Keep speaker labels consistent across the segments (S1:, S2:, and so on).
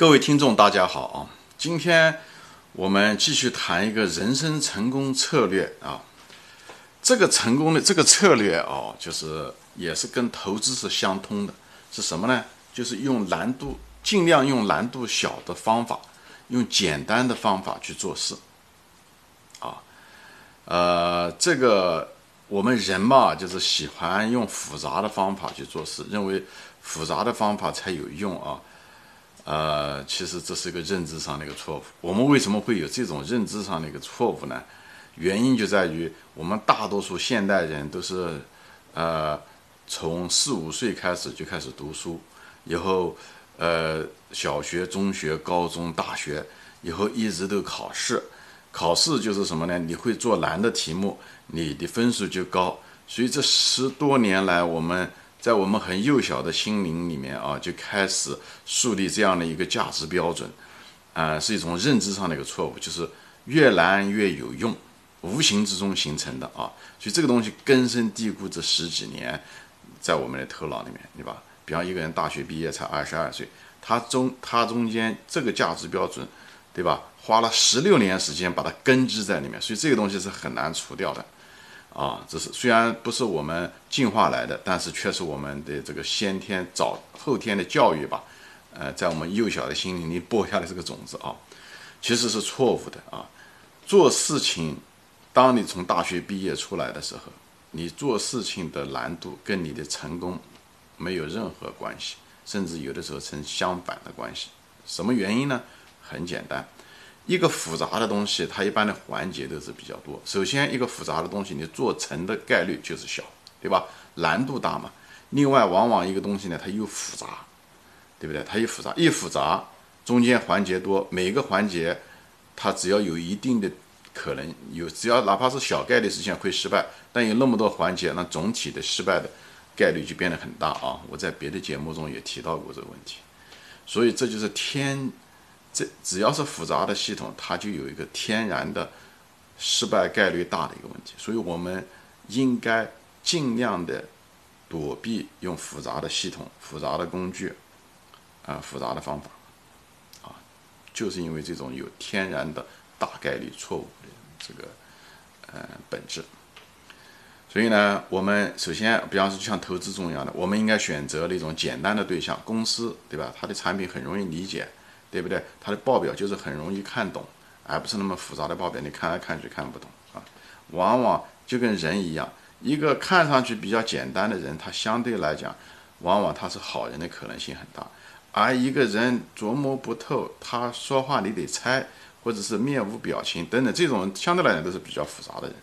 S1: 各位听众，大家好啊！今天我们继续谈一个人生成功策略啊。这个成功的这个策略哦，就是也是跟投资是相通的。是什么呢？就是用难度尽量用难度小的方法，用简单的方法去做事啊。呃，这个我们人嘛，就是喜欢用复杂的方法去做事，认为复杂的方法才有用啊。呃，其实这是一个认知上的一个错误。我们为什么会有这种认知上的一个错误呢？原因就在于我们大多数现代人都是，呃，从四五岁开始就开始读书，以后，呃，小学、中学、高中、大学，以后一直都考试，考试就是什么呢？你会做难的题目，你的分数就高。所以这十多年来，我们。在我们很幼小的心灵里面啊，就开始树立这样的一个价值标准，啊，是一种认知上的一个错误，就是越难越有用，无形之中形成的啊，所以这个东西根深蒂固这十几年，在我们的头脑里面，对吧？比方一个人大学毕业才二十二岁，他中他中间这个价值标准，对吧？花了十六年时间把它根植在里面，所以这个东西是很难除掉的。啊，这是虽然不是我们进化来的，但是却是我们的这个先天早后天的教育吧，呃，在我们幼小的心灵里播下的这个种子啊，其实是错误的啊。做事情，当你从大学毕业出来的时候，你做事情的难度跟你的成功没有任何关系，甚至有的时候成相反的关系。什么原因呢？很简单。一个复杂的东西，它一般的环节都是比较多。首先，一个复杂的东西，你做成的概率就是小，对吧？难度大嘛。另外，往往一个东西呢，它又复杂，对不对？它又复杂，一复杂，中间环节多，每个环节它只要有一定的可能有，只要哪怕是小概率事件会失败，但有那么多环节，那总体的失败的概率就变得很大啊！我在别的节目中也提到过这个问题，所以这就是天。这只要是复杂的系统，它就有一个天然的失败概率大的一个问题，所以我们应该尽量的躲避用复杂的系统、复杂的工具啊、复杂的方法啊，就是因为这种有天然的大概率错误的这个呃本质。所以呢，我们首先，比方说就像投资中一样的，我们应该选择那种简单的对象，公司对吧？它的产品很容易理解。对不对？它的报表就是很容易看懂，而不是那么复杂的报表，你看来看去看不懂啊。往往就跟人一样，一个看上去比较简单的人，他相对来讲，往往他是好人的可能性很大；而一个人琢磨不透，他说话你得猜，或者是面无表情等等，这种相对来讲都是比较复杂的人，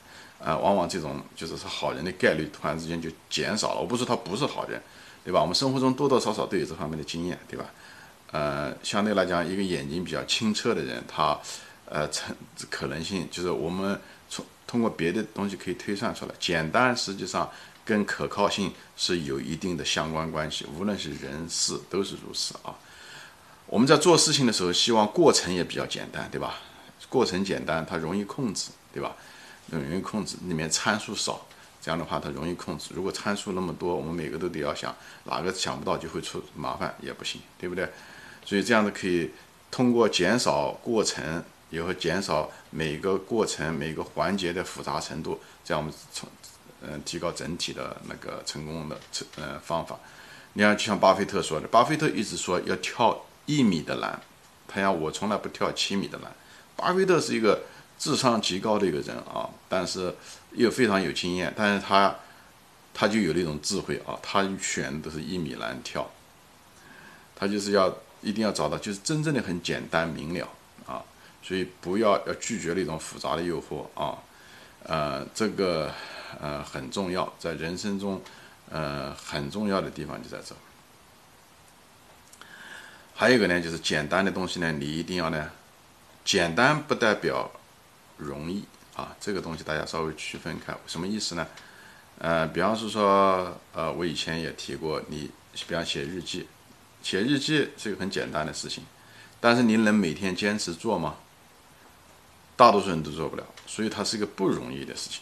S1: 啊，往往这种就是是好人的概率突然之间就减少了。我不是说他不是好人，对吧？我们生活中多多少少都有这方面的经验，对吧？呃，相对来讲，一个眼睛比较清澈的人，他，呃，成可能性就是我们从通过别的东西可以推算出来，简单实际上跟可靠性是有一定的相关关系，无论是人事都是如此啊。我们在做事情的时候，希望过程也比较简单，对吧？过程简单，它容易控制，对吧？容易控制，里面参数少，这样的话它容易控制。如果参数那么多，我们每个都得要想，哪个想不到就会出麻烦，也不行，对不对？所以这样子可以通过减少过程，也会减少每个过程每个环节的复杂程度，这样我们从嗯提高整体的那个成功的成呃方法。你看，就像巴菲特说的，巴菲特一直说要跳一米的栏，他讲我从来不跳七米的栏。巴菲特是一个智商极高的一个人啊，但是又非常有经验，但是他他就有那种智慧啊，他选的都是一米栏跳，他就是要。一定要找到就是真正的很简单明了啊，所以不要要拒绝那种复杂的诱惑啊，呃，这个呃很重要，在人生中呃很重要的地方就在这。还有一个呢，就是简单的东西呢，你一定要呢，简单不代表容易啊，这个东西大家稍微区分开，什么意思呢？呃，比方是说，呃，我以前也提过，你比方写日记。写日记是一个很简单的事情，但是您能每天坚持做吗？大多数人都做不了，所以它是一个不容易的事情。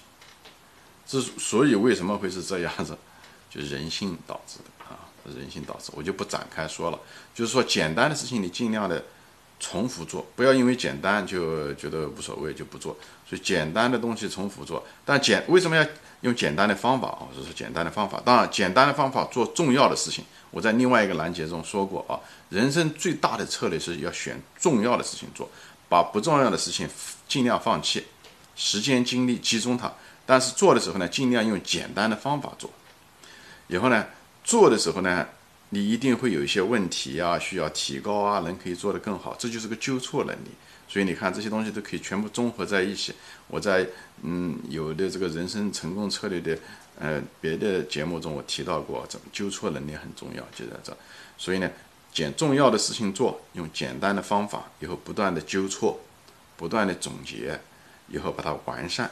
S1: 之所以为什么会是这样子，就人性导致的啊。人性导致，我就不展开说了。就是说，简单的事情你尽量的重复做，不要因为简单就觉得无所谓就不做。所以简单的东西重复做，但简为什么要用简单的方法啊？这是简单的方法。当然，简单的方法做重要的事情，我在另外一个栏节中说过啊。人生最大的策略是要选重要的事情做，把不重要的事情尽量放弃，时间精力集中它。但是做的时候呢，尽量用简单的方法做。以后呢，做的时候呢，你一定会有一些问题啊，需要提高啊，人可以做得更好，这就是个纠错能力。所以你看这些东西都可以全部综合在一起。我在嗯有的这个人生成功策略的呃别的节目中我提到过，这纠错能力很重要，就在这。所以呢，简重要的事情做，用简单的方法，以后不断的纠错，不断的总结，以后把它完善。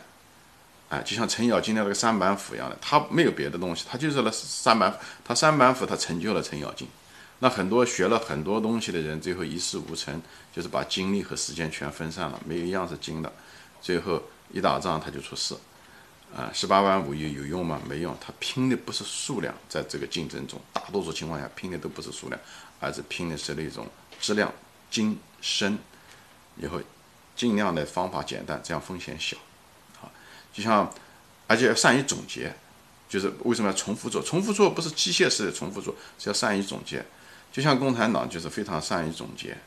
S1: 啊，就像程咬金的那个三板斧一样的，他没有别的东西，他就是那三板，他三板斧他成就了程咬金。那很多学了很多东西的人，最后一事无成，就是把精力和时间全分散了，没有一样是精的，最后一打仗他就出事。啊，十八般武艺有用吗？没用，他拼的不是数量，在这个竞争中，大多数情况下拼的都不是数量，而是拼的是那种质量、精深。以后尽量的方法简单，这样风险小。就像，而且要善于总结，就是为什么要重复做？重复做不是机械式的重复做，是要善于总结。就像共产党就是非常善于总结。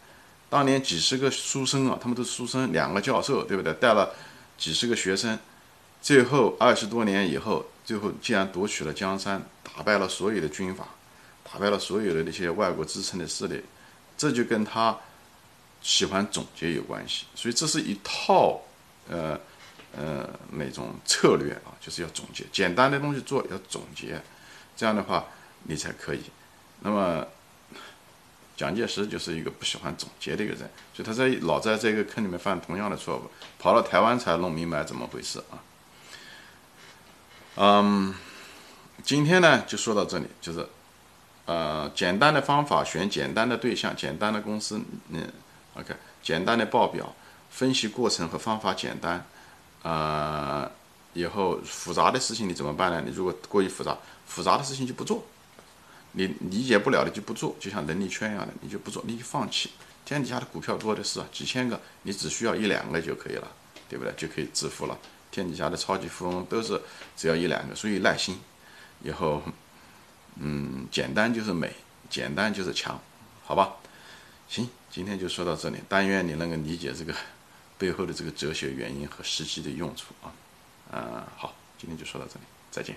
S1: 当年几十个书生啊，他们都是书生，两个教授，对不对？带了几十个学生，最后二十多年以后，最后竟然夺取了江山，打败了所有的军阀，打败了所有的那些外国支撑的势力。这就跟他喜欢总结有关系。所以这是一套，呃。呃，那种策略啊，就是要总结，简单的东西做要总结，这样的话你才可以。那么蒋介石就是一个不喜欢总结的一个人，所以他在老在这个坑里面犯同样的错误，跑到台湾才弄明白怎么回事啊。嗯，今天呢就说到这里，就是呃简单的方法，选简单的对象，简单的公司，嗯，OK，简单的报表，分析过程和方法简单。呃，以后复杂的事情你怎么办呢？你如果过于复杂，复杂的事情就不做，你理解不了的就不做，就像能力圈一样的，你就不做，你就放弃。天底下的股票多的是啊，几千个，你只需要一两个就可以了，对不对？就可以致富了。天底下的超级富翁都是只要一两个，所以耐心。以后，嗯，简单就是美，简单就是强，好吧？行，今天就说到这里，但愿你能够理解这个。背后的这个哲学原因和实际的用处啊，呃，好，今天就说到这里，再见。